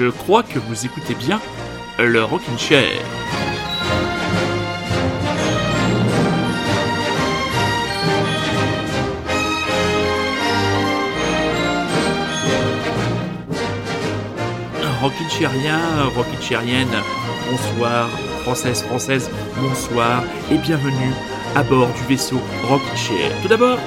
Je crois que vous écoutez bien le Rockin' Chair. Rockin' Chairien, Rockin' Chairienne, bonsoir, française, française, bonsoir et bienvenue à bord du vaisseau Rockin' Chair. Tout d'abord,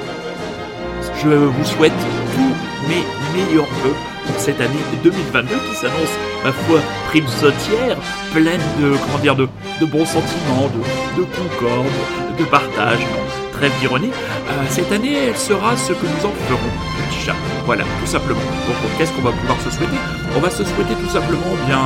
je vous souhaite tous mes meilleurs vœux cette année 2022 qui s'annonce, ma foi, prime sautière, pleine de, comment dire, de, de bons sentiments, de, de concorde, de partage, trêve d'ironie. Euh, cette année, elle sera ce que nous en ferons, petit chat. Voilà, tout simplement. Donc, qu'est-ce qu'on va pouvoir se souhaiter? On va se souhaiter tout simplement bien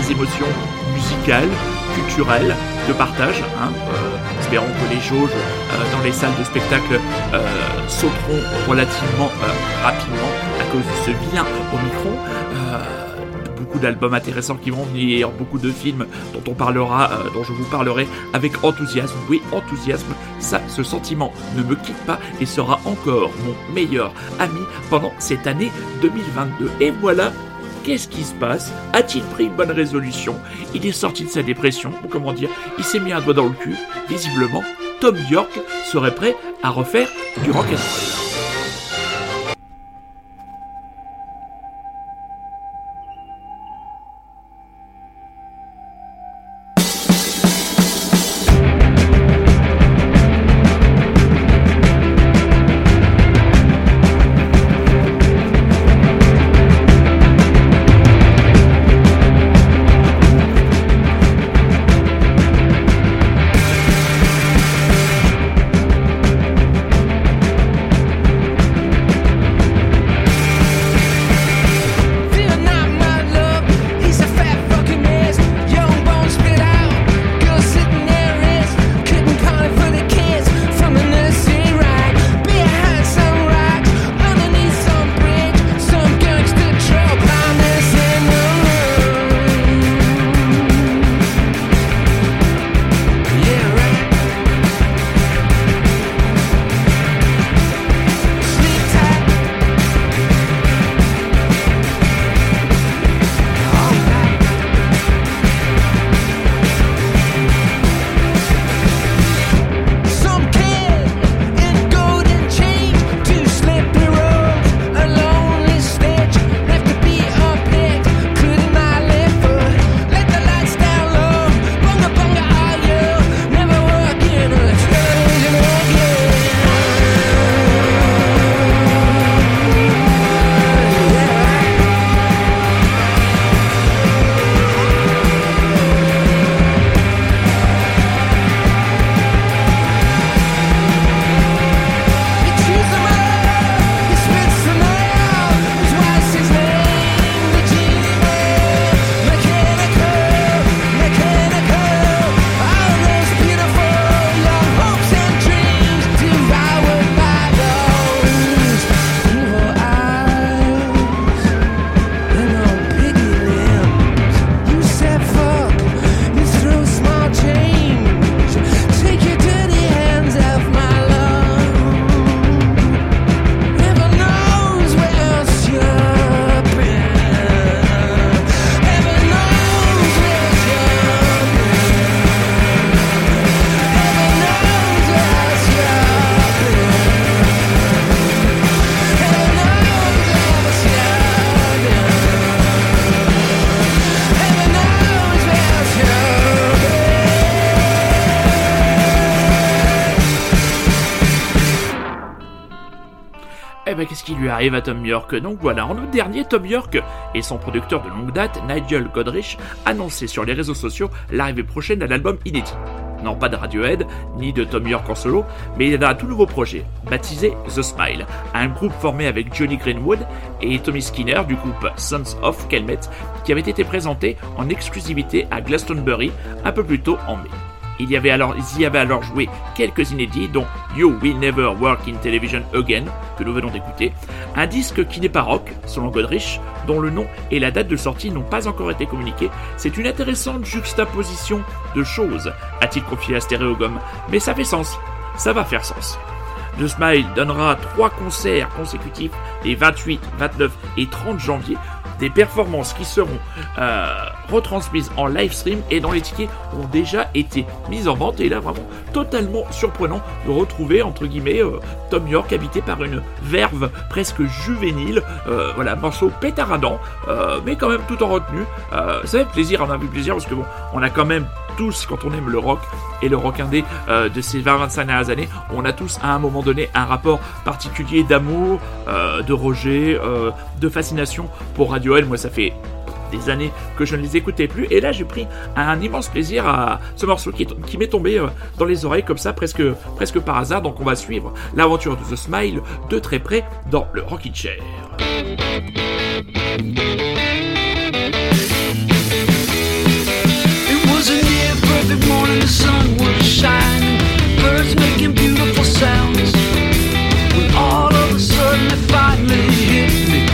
des émotions musicales, culturelles, de partage. Hein. Euh, espérons que les jauges euh, dans les salles de spectacle euh, sauteront relativement euh, rapidement de ce au micro. Euh, beaucoup d'albums intéressants qui vont venir, beaucoup de films dont on parlera, euh, dont je vous parlerai avec enthousiasme. Oui, enthousiasme, ça, ce sentiment ne me quitte pas et sera encore mon meilleur ami pendant cette année 2022. Et voilà, qu'est-ce qui se passe? A-t-il pris une bonne résolution? Il est sorti de sa dépression, comment dire, il s'est mis un doigt dans le cul. Visiblement, Tom York serait prêt à refaire du rock'n'roll. Arrive à Tom York Donc voilà, en août dernier, Tom York et son producteur de longue date, Nigel Godrich, annonçaient sur les réseaux sociaux l'arrivée prochaine d'un album inédit. Non pas de Radiohead, ni de Tom York en solo, mais d'un tout nouveau projet, baptisé The Smile, un groupe formé avec Johnny Greenwood et Tommy Skinner du groupe Sons of Kelmet, qui avait été présenté en exclusivité à Glastonbury un peu plus tôt en mai. Il y avait alors, ils y avaient alors joué quelques inédits, dont You Will Never Work in Television Again, que nous venons d'écouter, un disque qui n'est pas rock, selon Godrich, dont le nom et la date de sortie n'ont pas encore été communiqués. C'est une intéressante juxtaposition de choses, a-t-il confié à Stéréogum, mais ça fait sens, ça va faire sens. The Smile donnera trois concerts consécutifs les 28, 29 et 30 janvier des performances qui seront euh, retransmises en live stream et dont les tickets ont déjà été mis en vente. Et là, vraiment totalement surprenant de retrouver, entre guillemets, euh, Tom York habité par une verve presque juvénile. Euh, voilà, morceau pétaradant, mais quand même tout en retenue. Ça fait plaisir, on a vu plaisir parce que bon, on a quand même tous, quand on aime le rock et le rock indé euh, de ces 20-25 dernières années, on a tous à un moment donné un rapport particulier d'amour, euh, de rejet, euh, de fascination pour Radiohead. Moi, ça fait des années que je ne les écoutais plus. Et là, j'ai pris un immense plaisir à ce morceau qui, est- qui m'est tombé dans les oreilles comme ça, presque, presque par hasard. Donc, on va suivre l'aventure de The Smile de très près dans le Rocky Chair. All of a sudden it finally hit me,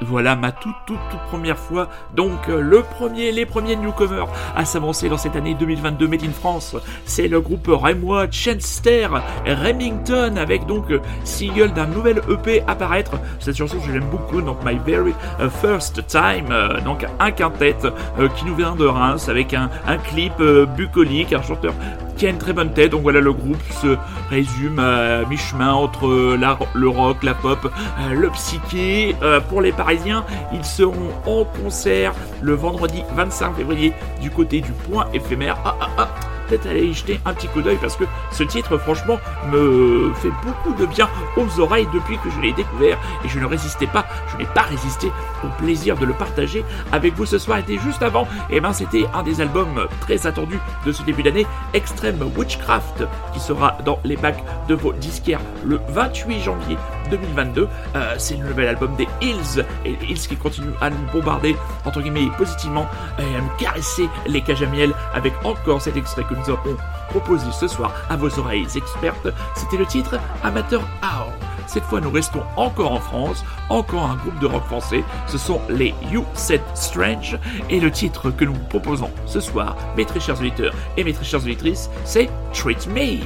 Voilà ma toute toute toute première fois. Donc euh, le premier, les premiers newcomers à s'avancer dans cette année 2022 Made in France, c'est le groupe Rémois Chenster Remington avec donc euh, single d'un nouvel EP apparaître. Cette chanson je l'aime beaucoup, donc My Very euh, First Time, donc un quintet qui nous vient de Reims avec un, un clip bucolique, un chanteur qui a une très bonne tête. Donc voilà, le groupe se résume à mi-chemin entre euh, le rock, la pop, euh, le psyché. Euh, pour les Parisiens, ils seront en concert le vendredi 25 février du côté du Point éphémère. Ah, ah, ah peut-être aller y jeter un petit coup d'œil parce que ce titre franchement me fait beaucoup de bien aux oreilles depuis que je l'ai découvert et je ne résistais pas, je n'ai pas résisté au plaisir de le partager avec vous ce soir. Était juste avant. Et ben c'était un des albums très attendus de ce début d'année Extreme Witchcraft qui sera dans les bacs de vos disquaires le 28 janvier 2022 Euh, c'est le nouvel album des Hills et Hills qui continuent à nous bombarder entre guillemets positivement et à nous caresser les cages à miel avec encore cet extrait que nous avons proposé ce soir à vos oreilles expertes. C'était le titre Amateur Hour. Cette fois, nous restons encore en France, encore un groupe de rock français. Ce sont les You Said Strange. Et le titre que nous vous proposons ce soir, mes très chers auditeurs et mes très chères auditrices, c'est Treat Me.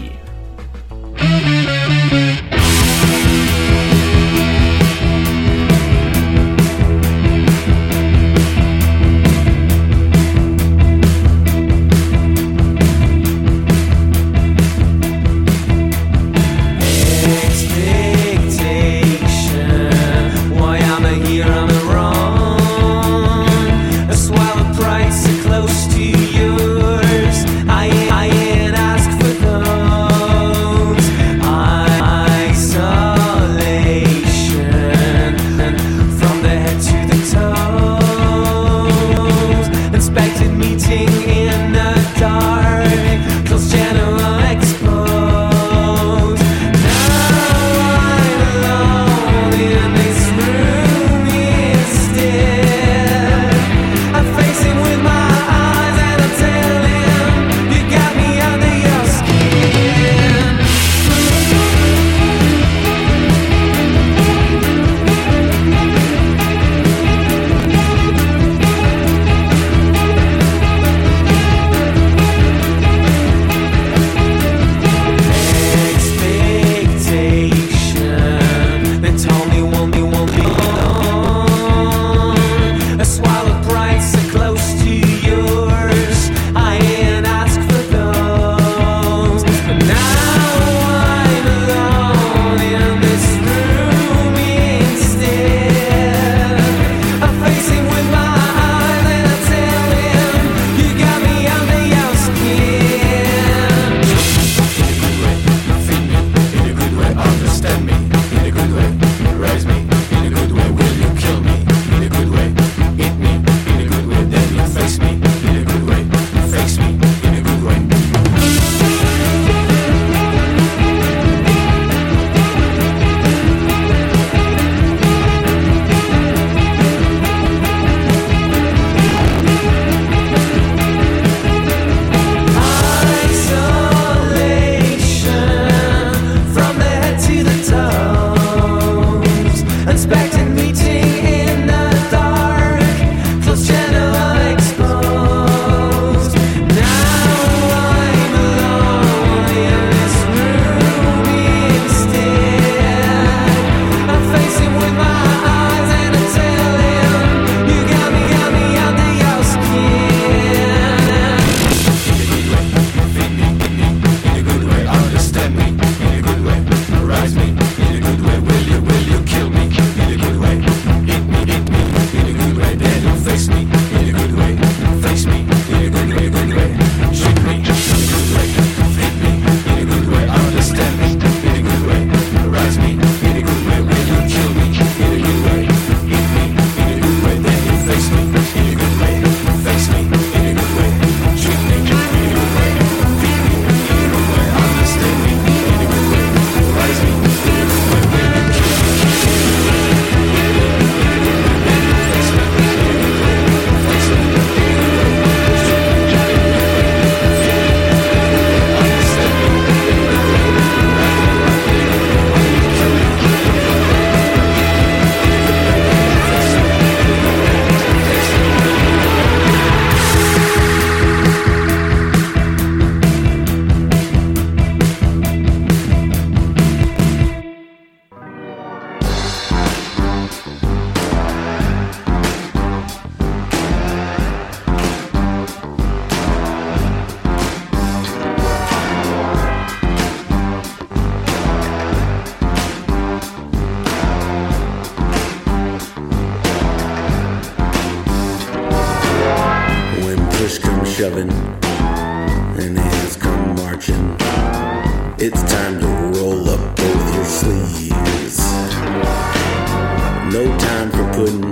No time for pudding.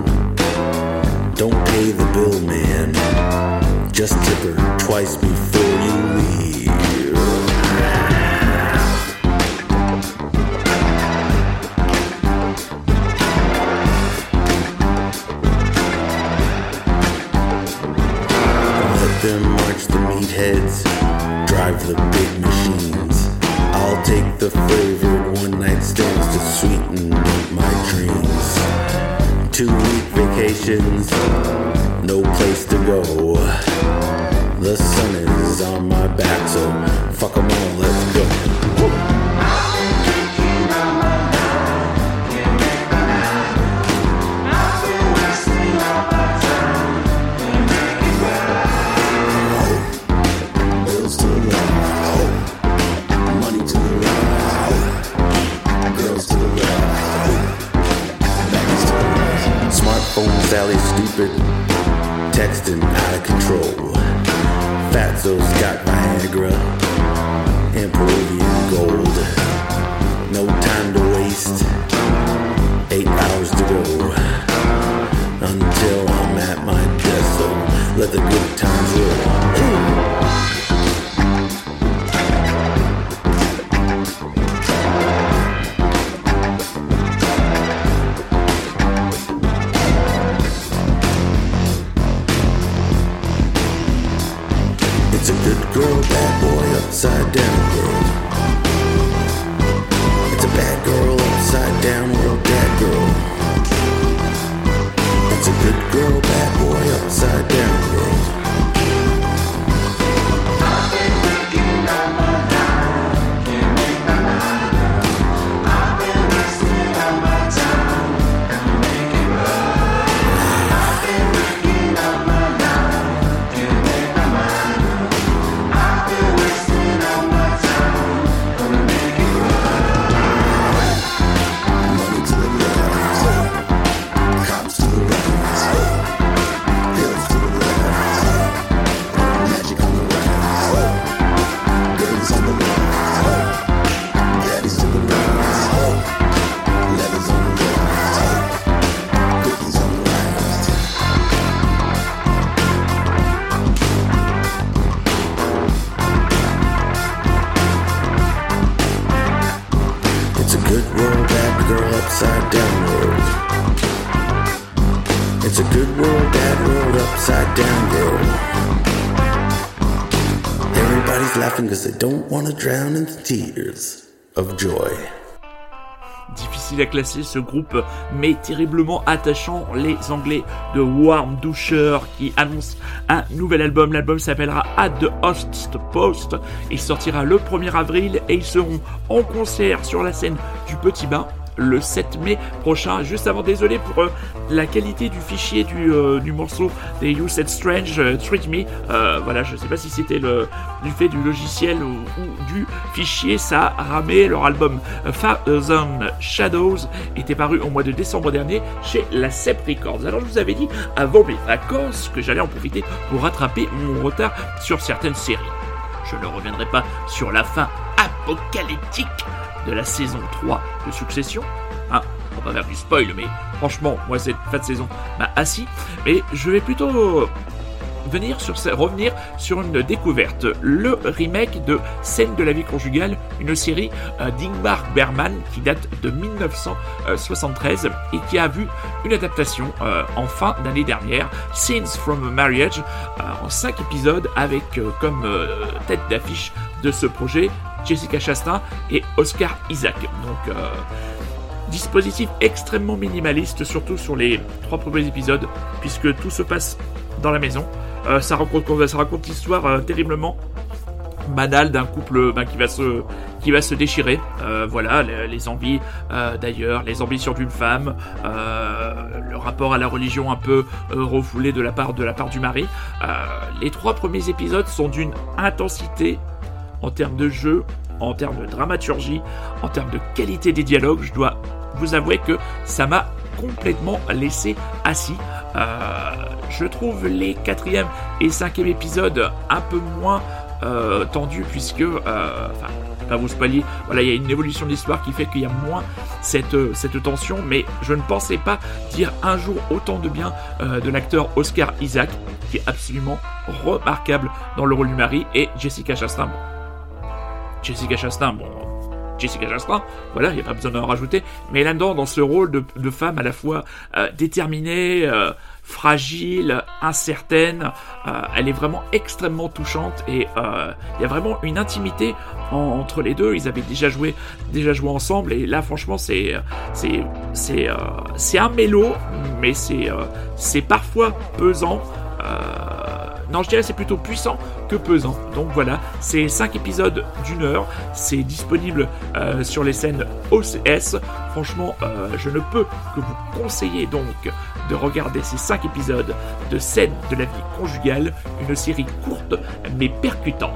Don't pay the bill, man. Just tip her twice before questions. Drown in the tears of joy. Difficile à classer ce groupe, mais terriblement attachant, les Anglais de Warm Doucher qui annoncent un nouvel album. L'album s'appellera At the Host Post. Il sortira le 1er avril et ils seront en concert sur la scène du Petit Bain le 7 mai prochain. Juste avant, désolé pour euh, la qualité du fichier du, euh, du morceau des You Said Strange, euh, Treat Me. Euh, voilà, je sais pas si c'était du fait du logiciel ou, du fichier, ça a ramé. Leur album Thousand Shadows était paru au mois de décembre dernier chez la Sep Records. Alors je vous avais dit avant mes vacances que j'allais en profiter pour rattraper mon retard sur certaines séries. Je ne reviendrai pas sur la fin apocalyptique de la saison 3 de Succession. Hein, on va faire du spoil, mais franchement, moi cette fin de saison m'a assis. Mais je vais plutôt venir sur revenir sur une découverte, le remake de Scène de la vie conjugale, une série euh, d'Ingmar Bergman qui date de 1973 et qui a vu une adaptation euh, en fin d'année dernière, Scenes from a Marriage, euh, en 5 épisodes avec comme tête d'affiche de ce projet Jessica Chastain et Oscar Isaac. Donc euh, dispositif extrêmement minimaliste, surtout sur les trois premiers épisodes, puisque tout se passe dans la maison. Euh, ça raconte, l'histoire euh, terriblement banale d'un couple ben, qui va se déchirer. Voilà, les, envies d'ailleurs, les ambitions d'une femme, le rapport à la religion un peu refoulé de la part du mari. Les trois premiers épisodes sont d'une intensité en termes de jeu, en termes de dramaturgie, en termes de qualité des dialogues. Je dois vous avouer que ça m'a complètement laissé assis. Euh, je trouve les quatrième et cinquième épisodes un peu moins euh, tendus puisque, euh, enfin, pas vous spoiler, voilà, il y a une évolution de l'histoire qui fait qu'il y a moins cette, cette tension, mais je ne pensais pas dire un jour autant de bien de l'acteur Oscar Isaac, qui est absolument remarquable dans le rôle du mari, et Jessica Chastain. Jessica Chastain, bon, Jessica Chastain, voilà, il n'y a pas besoin d'en rajouter, mais là-dedans, dans ce rôle de, femme à la fois euh, déterminée, euh, fragile, incertaine, euh, elle est vraiment extrêmement touchante et il y a vraiment une intimité en- entre les deux. Ils avaient déjà joué, déjà joué ensemble et là, franchement, c'est c'est c'est c'est un mélo, mais c'est c'est parfois pesant. Non, je dirais c'est plutôt puissant que pesant. Donc voilà, c'est 5 épisodes d'une heure. C'est disponible euh, sur les scènes OCS. Franchement, euh, je ne peux que vous conseiller donc de regarder ces 5 épisodes de scènes de la vie conjugale. Une série courte mais percutante.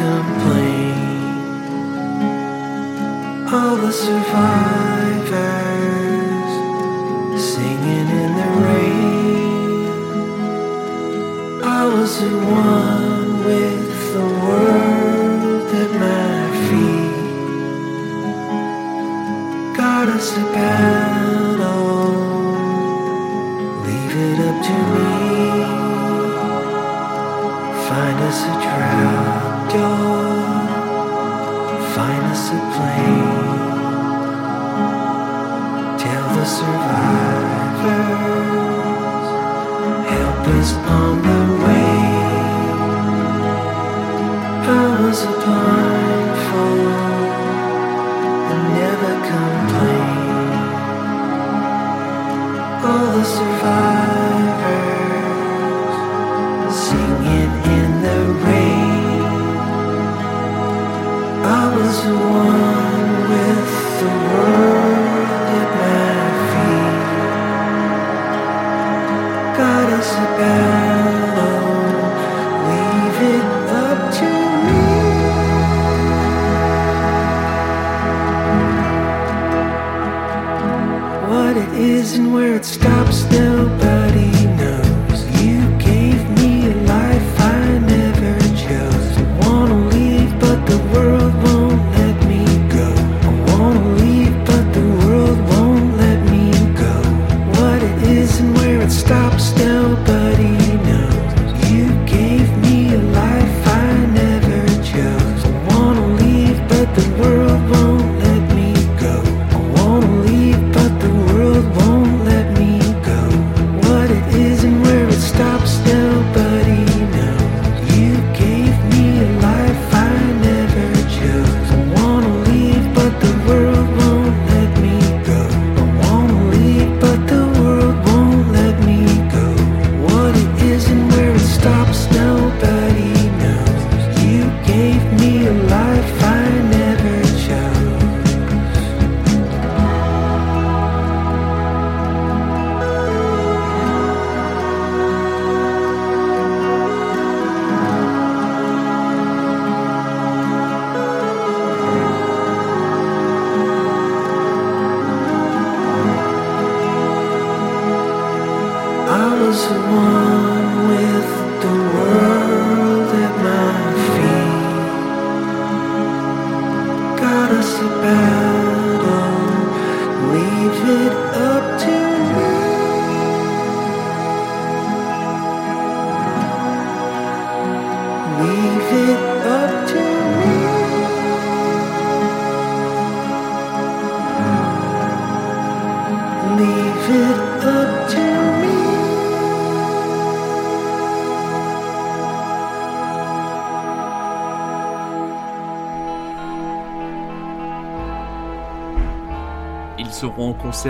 Complain. All the survivors singing in the rain. I was the one with the world at my feet. Got us a battle.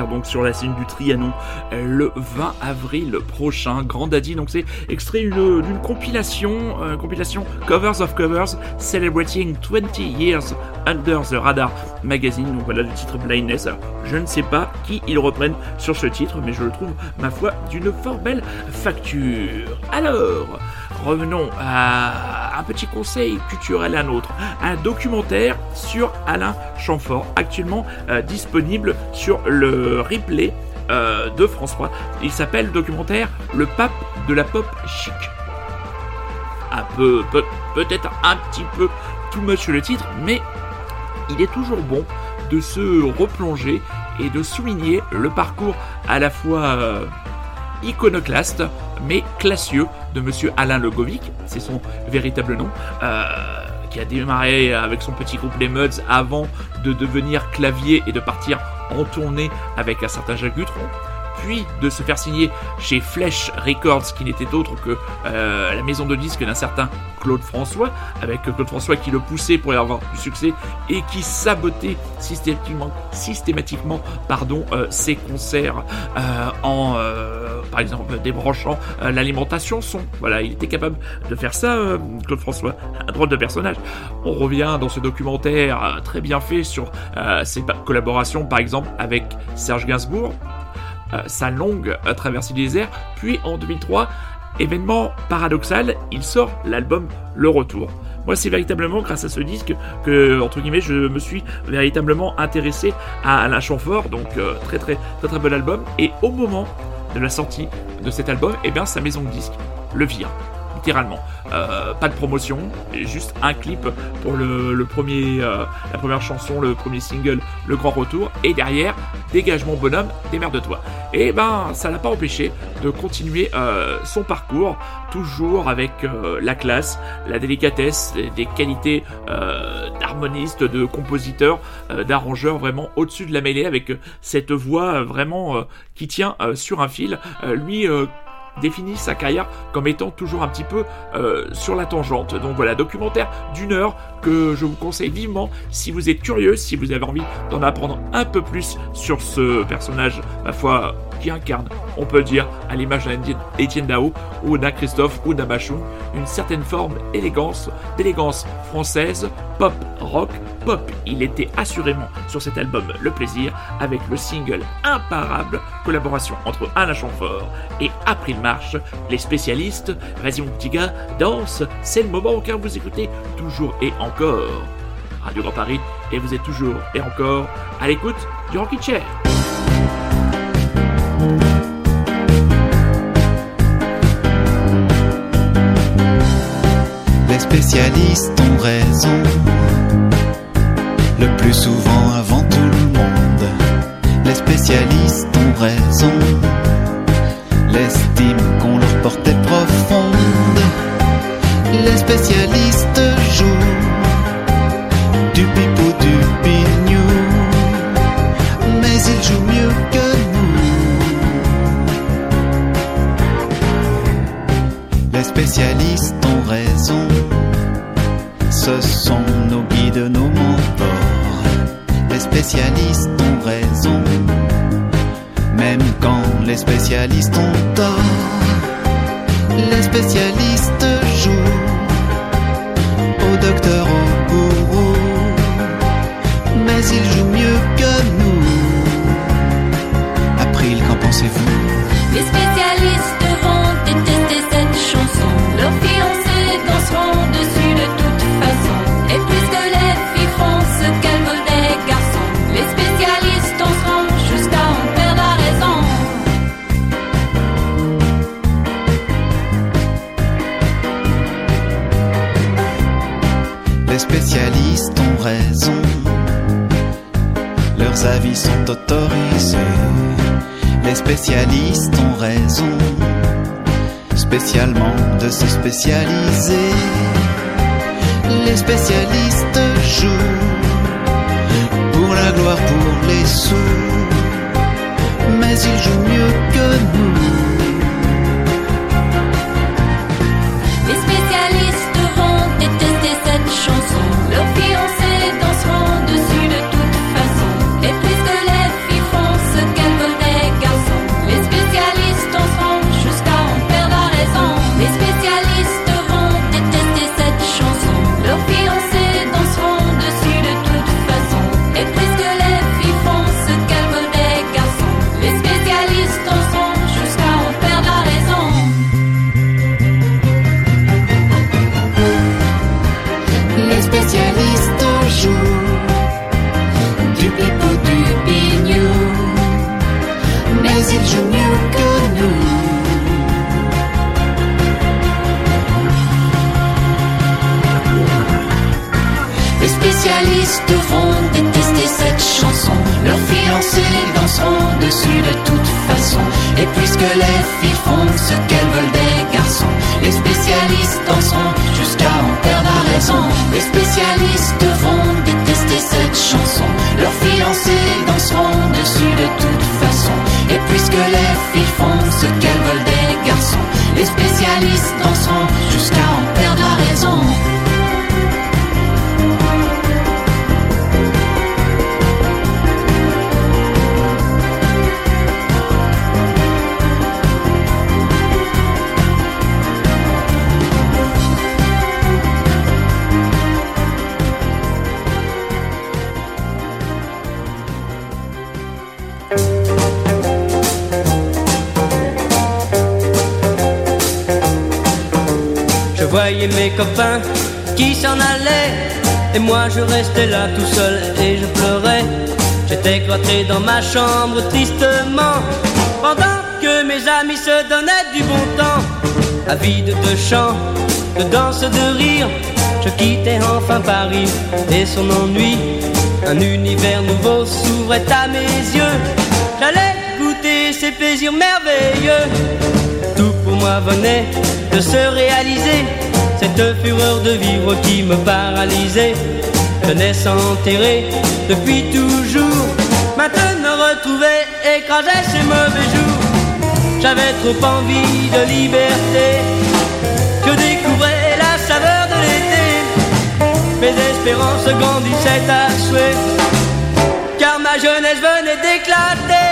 Donc sur la scène du Trianon euh, le 20 avril prochain. Grand Daddy, donc c'est extrait d'une compilation, euh, compilation Covers of Covers Celebrating 20 Years Under the Radar Magazine. Donc voilà le titre Blindness. Je ne sais pas qui ils reprennent sur ce titre, mais je le trouve, ma foi, d'une fort belle facture. Alors, revenons à un petit conseil culturel à nôtre. Un documentaire sur Alain Chamfort, actuellement euh, disponible sur le replay euh, de France 3. Il s'appelle le documentaire Le pape de la pop chic. Un peu, peut- peut-être un petit peu too much le titre, mais il est toujours bon de se replonger et de souligner le parcours à la fois euh, iconoclaste mais classieux de monsieur Alain Legovic, c'est son véritable nom, qui a démarré avec son petit groupe Les Muds avant de devenir clavier et de partir en tournée avec un certain Jacques Dutronc puis de se faire signer chez Flesh Records, qui n'était autre que euh, la maison de disques d'un certain Claude François, avec Claude François qui le poussait pour y avoir du succès et qui sabotait systématiquement, systématiquement pardon, euh, ses concerts euh, en, par exemple, débranchant l'alimentation son. Voilà, il était capable de faire ça, Claude François. Un drôle de personnage. On revient dans ce documentaire très bien fait sur ses collaborations, par exemple, avec Serge Gainsbourg, sa longue euh, traversée des airs, puis en 2003, événement paradoxal, il sort l'album Le Retour. Moi, c'est véritablement grâce à ce disque que, entre guillemets, je me suis véritablement intéressé à Alain Chamfort, donc euh, très très très très bon album. Et au moment de la sortie de cet album, eh bien, sa maison de disque le vire littéralement. Euh, pas de promotion, juste un clip pour le, premier, euh, la première chanson, le premier single, Le Grand Retour, et derrière, dégage mon bonhomme, démerde-toi. Et ben, ça l'a pas empêché de continuer euh, son parcours, toujours avec la classe, la délicatesse, des, qualités d'harmoniste, de compositeur, d'arrangeur, vraiment au-dessus de la mêlée, avec cette voix vraiment qui tient sur un fil. Lui définit sa carrière comme étant toujours un petit peu euh, sur la tangente. Donc voilà, documentaire d'une heure que je vous conseille vivement si vous êtes curieux, si vous avez envie d'en apprendre un peu plus sur ce personnage, ma foi, incarne, on peut dire, à l'image d'un Étienne Dao ou d'un Christophe ou d'un une certaine forme d'élégance, d'élégance française, pop, rock, pop. Il était assurément sur cet album Le Plaisir avec le single imparable, collaboration entre Alain Chamfort et April Marche, les spécialistes, petit gars, danse, c'est le moment car vous écoutez toujours et encore Radio Grand Paris et vous êtes toujours et encore à l'écoute du Rocky Chair. Spécialistes ont raison, le plus souvent avant tout le monde. Les spécialistes ont raison, l'estime qu'on leur portait profonde. Les spécialistes ce sont nos guides, nos mentors. Les spécialistes ont raison, même quand les spécialistes ont tort. Les spécialistes jouent au docteur, au gourou, mais ils jouent mieux que nous. April, qu'en pensez-vous? Les spécialistes ont raison, leurs avis sont autorisés. Les spécialistes ont raison, spécialement de se spécialiser. Les spécialistes jouent pour la gloire, pour les sous, mais ils jouent mieux que nous. Dessus de toute façon. Et puisque les filles font ce qu'elles veulent des garçons, les spécialistes danseront jusqu'à en perdre la raison. Les spécialistes vont détester cette chanson. Leurs fiancés danseront dessus de toute façon. Et puisque les filles font ce qu'elles veulent des garçons, les spécialistes danseront jusqu'à en perdre la raison. Mes copains qui s'en allait. Et moi je restais là tout seul et je pleurais. J'étais cloîtré dans ma chambre tristement. Pendant que mes amis se donnaient du bon temps. Avide de chants, de danse, de rire. Je quittais enfin Paris et son ennui. Un univers nouveau s'ouvrait à mes yeux. J'allais goûter ces plaisirs merveilleux. Tout pour moi venait de se réaliser. Cette fureur de vivre qui me paralysait. Tenait s'enterrer depuis toujours. Maintenant retrouvé, écrasé ces mauvais jours. J'avais trop envie de liberté. Je découvrais la saveur de l'été. Mes espérances grandissaient à souhait. Car ma jeunesse venait d'éclater.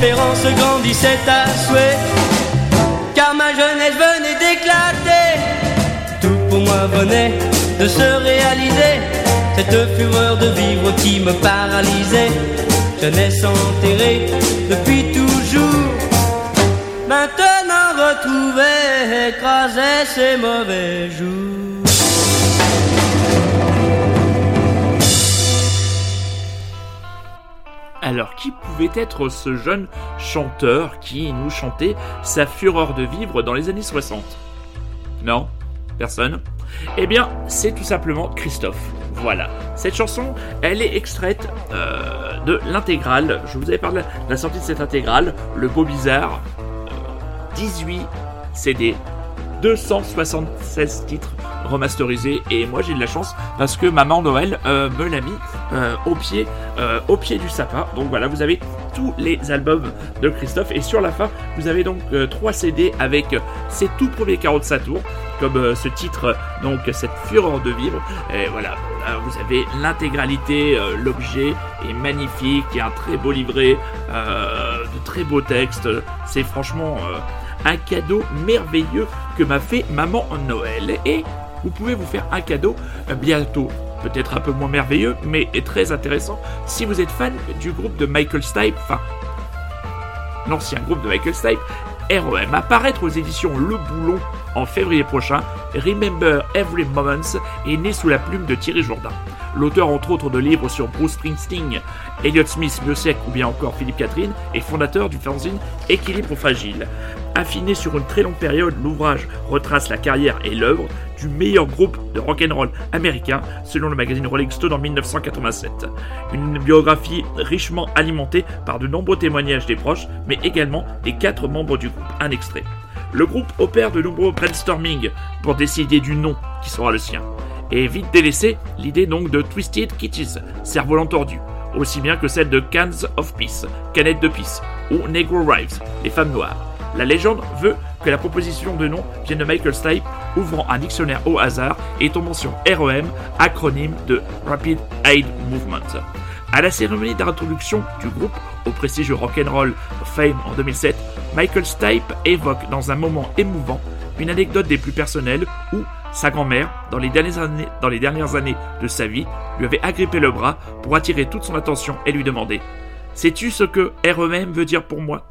Mes espérances grandissaient à souhait. Car ma jeunesse venait d'éclater. Tout pour moi venait de se réaliser. Cette fureur de vivre qui me paralysait. Jeunesse enterrée depuis toujours. Maintenant retrouvée, écrasait ces mauvais jours. Alors, qui pouvait être ce jeune chanteur qui nous chantait sa fureur de vivre dans les années 60 Non? Personne? Eh bien, c'est tout simplement Christophe. Voilà. Cette chanson, elle est extraite euh, de l'intégrale. Je vous avais parlé de la sortie de cette intégrale, Le Beau Bizarre. euh, 18 CD, 276 titres remasterisés. Et moi, j'ai de la chance parce que maman Noël euh, me l'a mis euh, au pied, euh, au pied du sapin. Donc voilà, vous avez tous les albums de Christophe et sur la fin, vous avez donc euh, trois CD avec ses tout premiers carreaux de Saturne, comme euh, ce titre, donc cette fureur de vivre. Et voilà, là, vous avez l'intégralité, l'objet est magnifique, il y a un très beau livret, de très beaux textes. C'est franchement un cadeau merveilleux que m'a fait maman Noël. Et vous pouvez vous faire un cadeau euh, bientôt. Peut-être un peu moins merveilleux, mais très intéressant si vous êtes fan du groupe de Michael Stipe, enfin l'ancien groupe de Michael Stipe, REM, apparaître aux éditions Le Boulon en février prochain, Remember Every Moment est né sous la plume de Thierry Jourdain. L'auteur entre autres de livres sur Bruce Springsteen, Elliott Smith, Biosec ou bien encore Philippe Catherine est fondateur du fanzine Équilibre Fragile. Affiné sur une très longue période, l'ouvrage retrace la carrière et l'œuvre du meilleur groupe de rock'n'roll américain selon le magazine Rolling Stone en 1987. Une biographie richement alimentée par de nombreux témoignages des proches, mais également des quatre membres du groupe. Un extrait. Le groupe opère de nombreux brainstorming pour décider du nom qui sera le sien. Et vite délaissé l'idée donc de Twisted Kitties, cerf-volant tordu, aussi bien que celle de Cans of Peace, canette de pisse, ou Negro Rives, les femmes noires. La légende veut que la proposition de nom vienne de Michael Stipe, ouvrant un dictionnaire au hasard et tombant sur REM, acronyme de Rapid Aid Movement. À la cérémonie d'introduction du groupe au prestigieux Rock'n'Roll Fame en 2007, Michael Stipe évoque dans un moment émouvant une anecdote des plus personnelles où sa grand-mère, dans, les dernières années- de sa vie, lui avait agrippé le bras pour attirer toute son attention et lui demander Sais-tu ce que REM veut dire pour moi?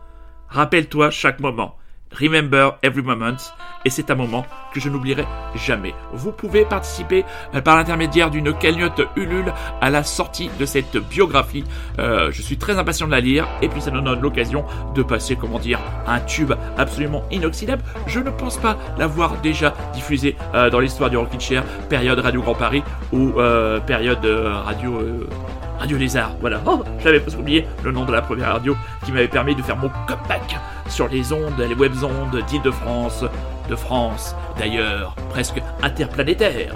Rappelle-toi chaque moment. Remember every moment. Et c'est un moment que je n'oublierai jamais. Vous pouvez participer euh, par l'intermédiaire d'une cagnotte Ulule à la sortie de cette biographie. Euh, je suis très impatient de la lire. Et puis ça nous donne l'occasion de passer, comment dire, un tube absolument inoxydable. Je ne pense pas l'avoir déjà diffusé euh, dans l'histoire du Rockin' Chair, période Radio Grand Paris ou euh, période euh, Radio... Radio Lézard, voilà. Oh, j'avais presque oublié le nom de la première radio qui m'avait permis de faire mon comeback sur les ondes, les web ondes d'Île-de-France, de France, d'ailleurs, presque interplanétaire.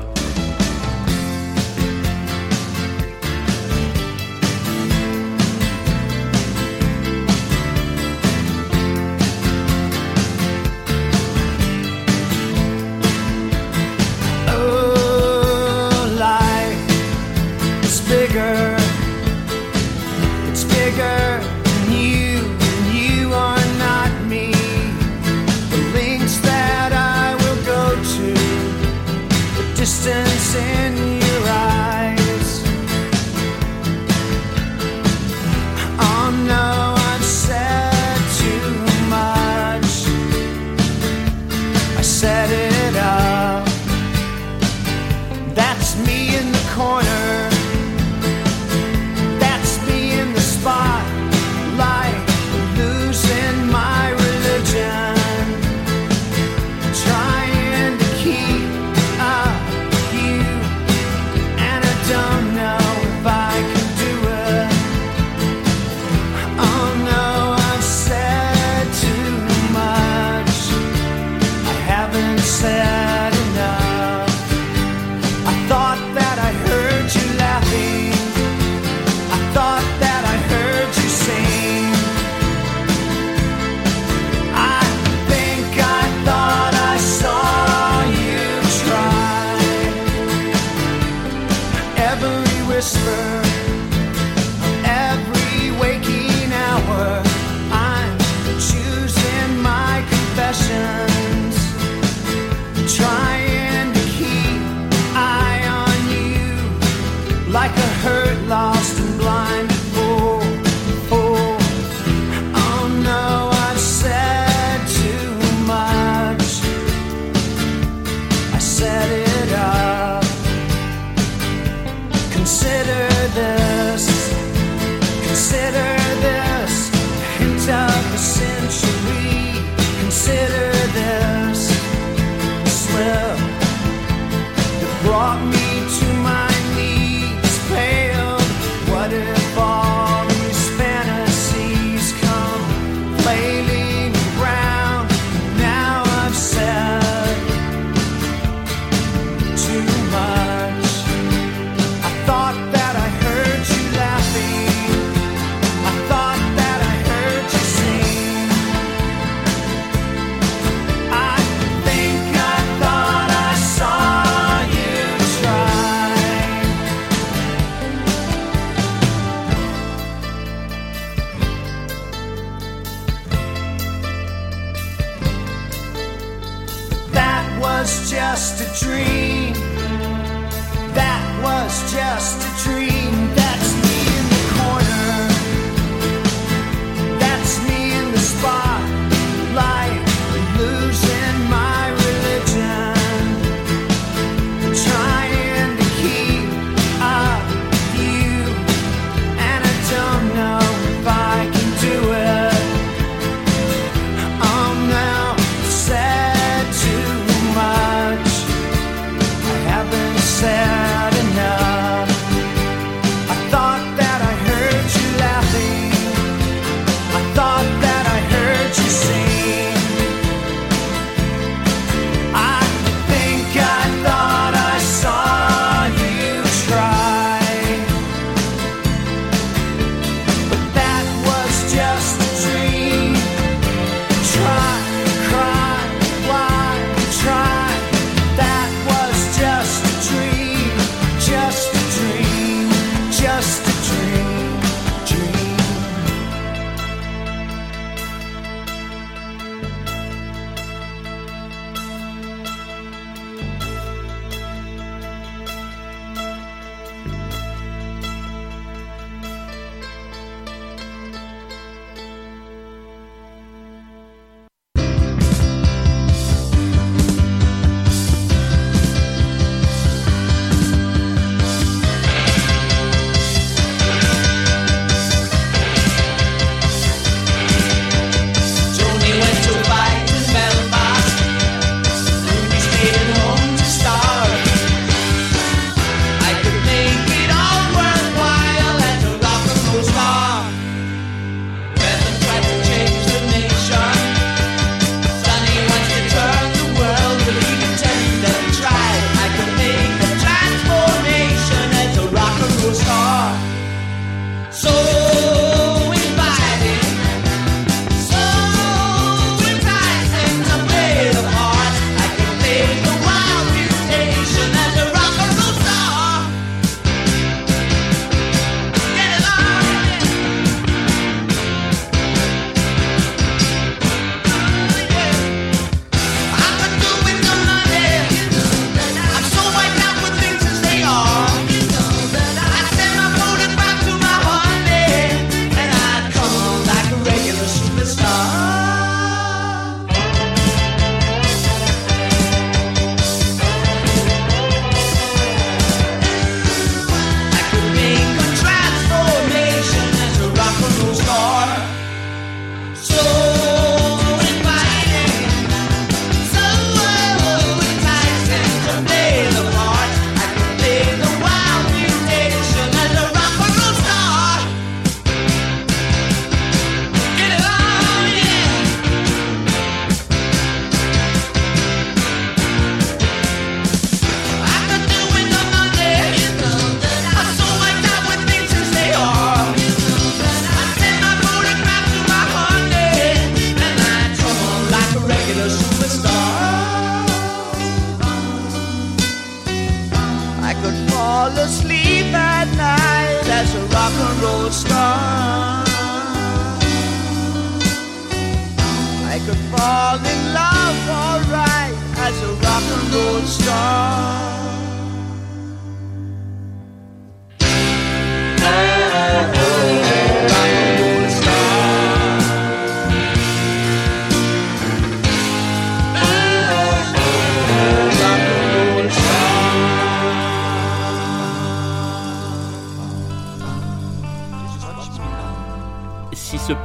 Fall in love alright as a rock and roll star.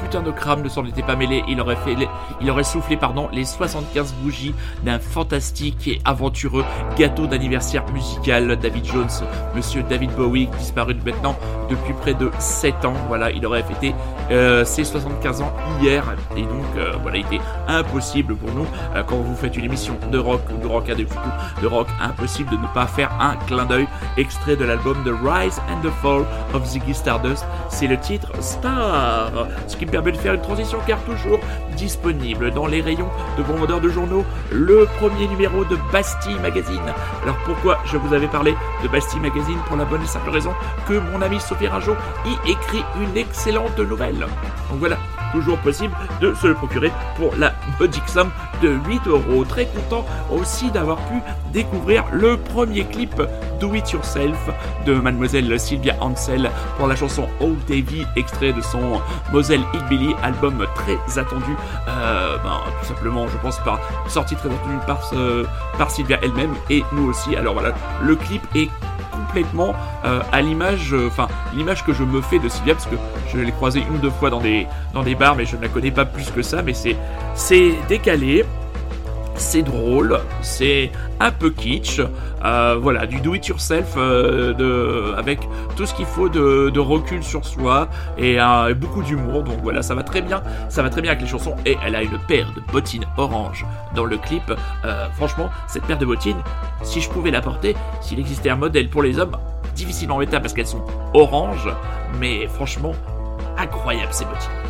Putain de crame ne s'en était pas mêlé, il aurait fait, il aurait soufflé, pardon, les 75 bougies d'un fantastique et aventureux gâteau d'anniversaire musical. David Jones, monsieur David Bowie, disparu maintenant depuis près de 7 ans. Voilà, il aurait fêté euh, ses 75 ans hier. Et donc, euh, voilà, il était impossible pour nous, euh, quand vous faites une émission de rock ou de rock de surtout de rock, impossible de ne pas faire un clin d'œil extrait de l'album The Rise and the Fall of Ziggy Stardust. C'est le titre Star, ce qui de faire une transition car toujours disponible dans les rayons de bons vendeurs de journaux, le premier numéro de Bastille Magazine. Alors pourquoi je vous avais parlé de Bastille Magazine Pour la bonne et simple raison que mon ami Sophie Ringeau y écrit une excellente nouvelle. Donc voilà, toujours possible de se le procurer pour la modique somme de 8 euros. Très content aussi d'avoir pu découvrir le premier clip Do It Yourself de mademoiselle Sylvia Ansel pour la chanson Old Davy, extrait de son Moselle Hillbilly, album très attendu, euh, ben, tout simplement, je pense, par sortie très attendue par, par Sylvia elle-même et nous aussi. Alors voilà, le clip est complètement euh, à l'image, euh, enfin l'image que je me fais de Sylvia parce que je l'ai croisée une ou deux fois dans des dans des bars, mais je ne la connais pas plus que ça. Mais c'est c'est décalé, c'est drôle, c'est un peu kitsch, euh, voilà, du do it yourself euh, avec tout ce qu'il faut de, recul sur soi et, euh, et beaucoup d'humour. Donc voilà, ça va très bien, ça va très bien avec les chansons. Et elle a une paire de bottines orange dans le clip. Franchement, cette paire de bottines, si je pouvais la porter, s'il existait un modèle pour les hommes, difficilement méta parce qu'elles sont oranges, mais franchement, incroyable ces bottines.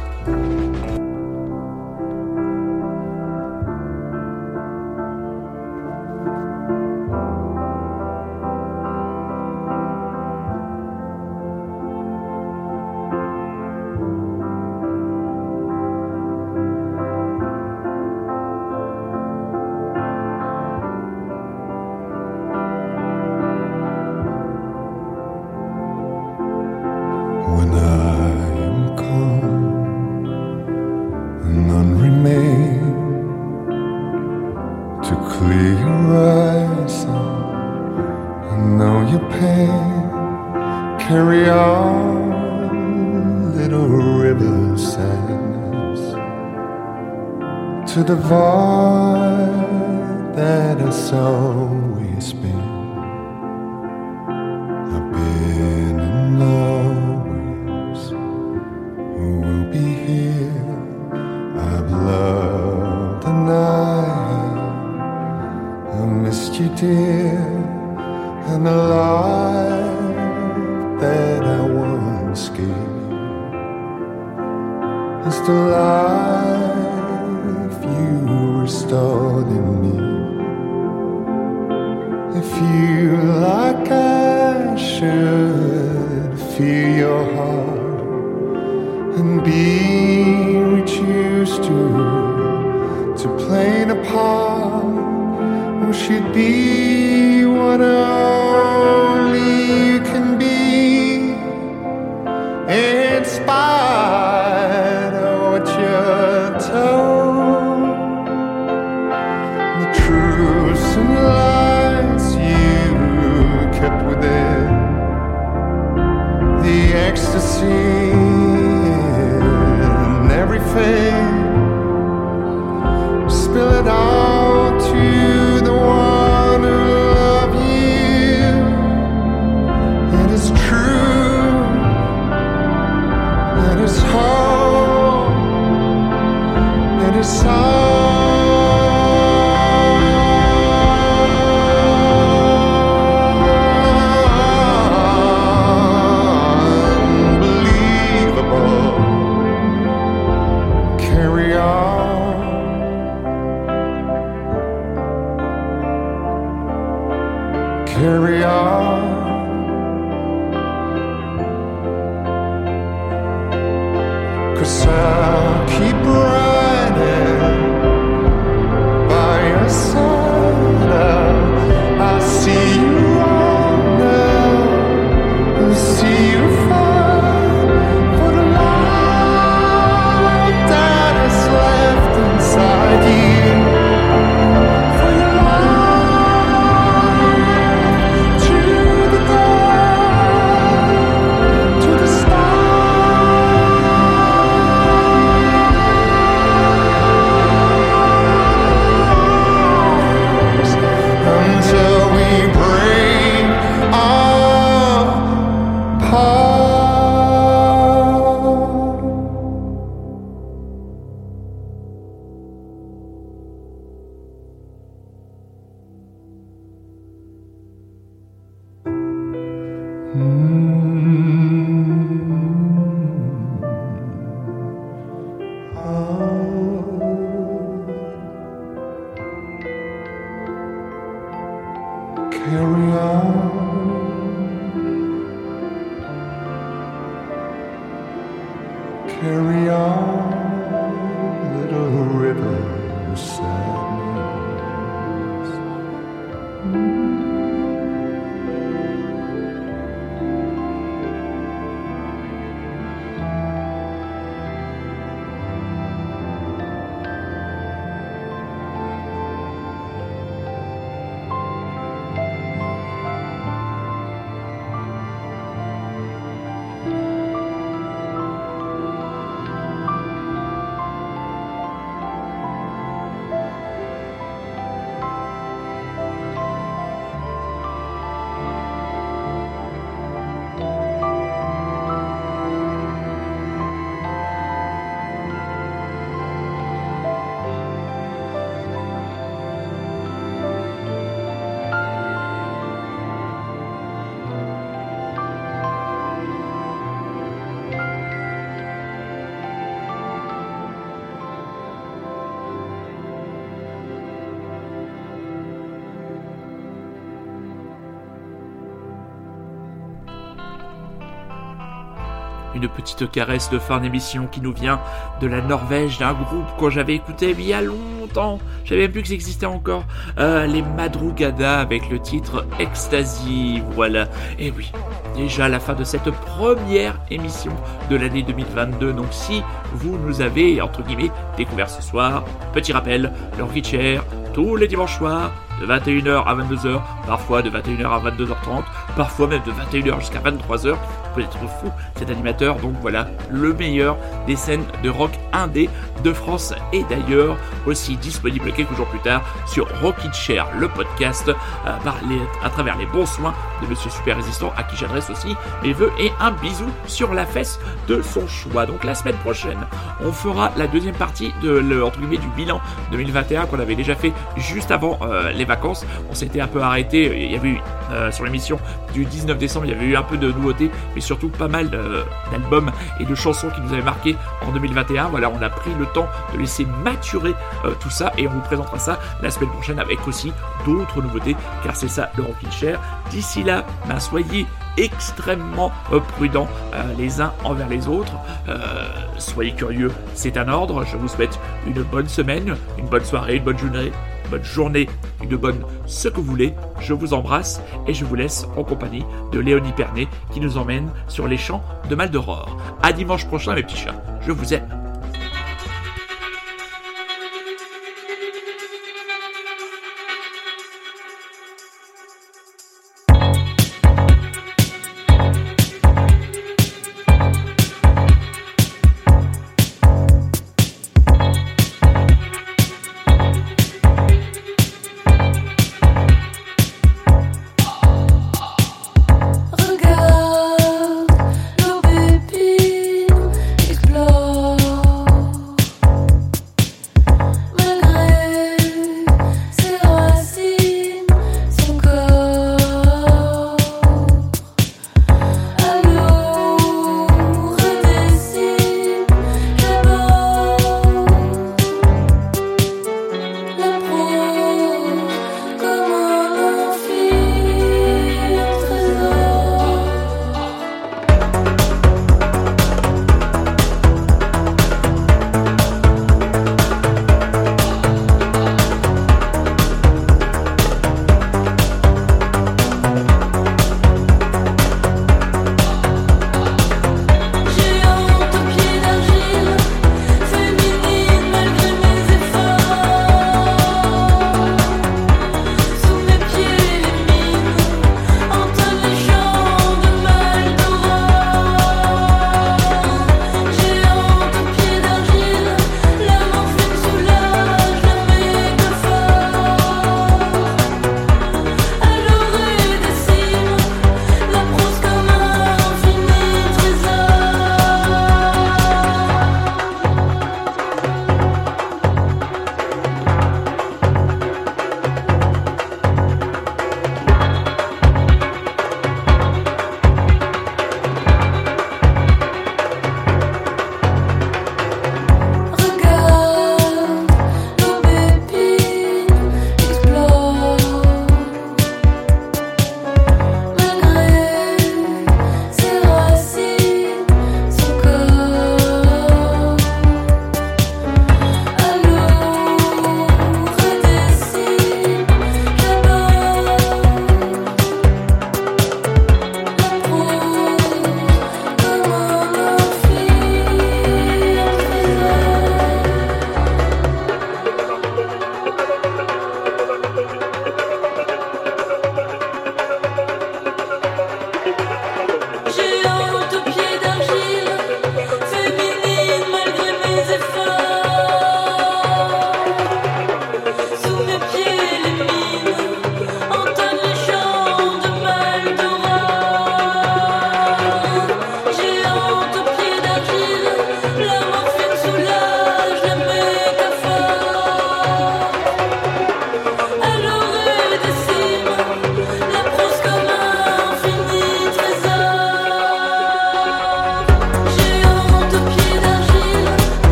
嗯。Une petite caresse de fin d'émission qui nous vient de la Norvège, d'un groupe que j'avais écouté il y a longtemps. Je savais même plus que ça existait encore. Euh, les Madrugada avec le titre Ecstasy. Voilà. Et oui, déjà la fin de cette première émission de l'année 2022. Donc si vous nous avez, entre guillemets, découvert ce soir, petit rappel, le Chair, tous les dimanches soirs, de 21h à 22h, parfois de 21h à 22h30, parfois même de 21h jusqu'à 23h. Peut être fou cet animateur, donc voilà, le meilleur des scènes de rock indé de France et d'ailleurs aussi disponible quelques jours plus tard sur Rocket Chair, le podcast, euh, à travers les bons soins de Monsieur Super Résistant, à qui j'adresse aussi mes voeux et un bisou sur la fesse de son choix. Donc la semaine prochaine, on fera la deuxième partie de du bilan 2021 qu'on avait déjà fait juste avant euh, les vacances. On s'était un peu arrêté. Il y avait eu euh, sur l'émission du 19 décembre, il y avait eu un peu de nouveautés, mais surtout pas mal de- d'albums et de chansons qui nous avaient marqué en 2021. Voilà, on a pris le temps de laisser maturer euh, tout ça et on vous présentera ça la semaine prochaine avec aussi d'autres nouveautés, car c'est ça le Rockin' Chair. D'ici là, ben, soyez extrêmement euh, prudents euh, les uns envers les autres. Euh, soyez curieux, c'est un ordre. Je vous souhaite une bonne semaine, une bonne soirée, une bonne journée, bonne journée, une bonne ce que vous voulez. Je vous embrasse et je vous laisse en compagnie de Léonie Pernet qui nous emmène sur les champs de Maldoror. À dimanche prochain, mes petits chats. Je vous aime.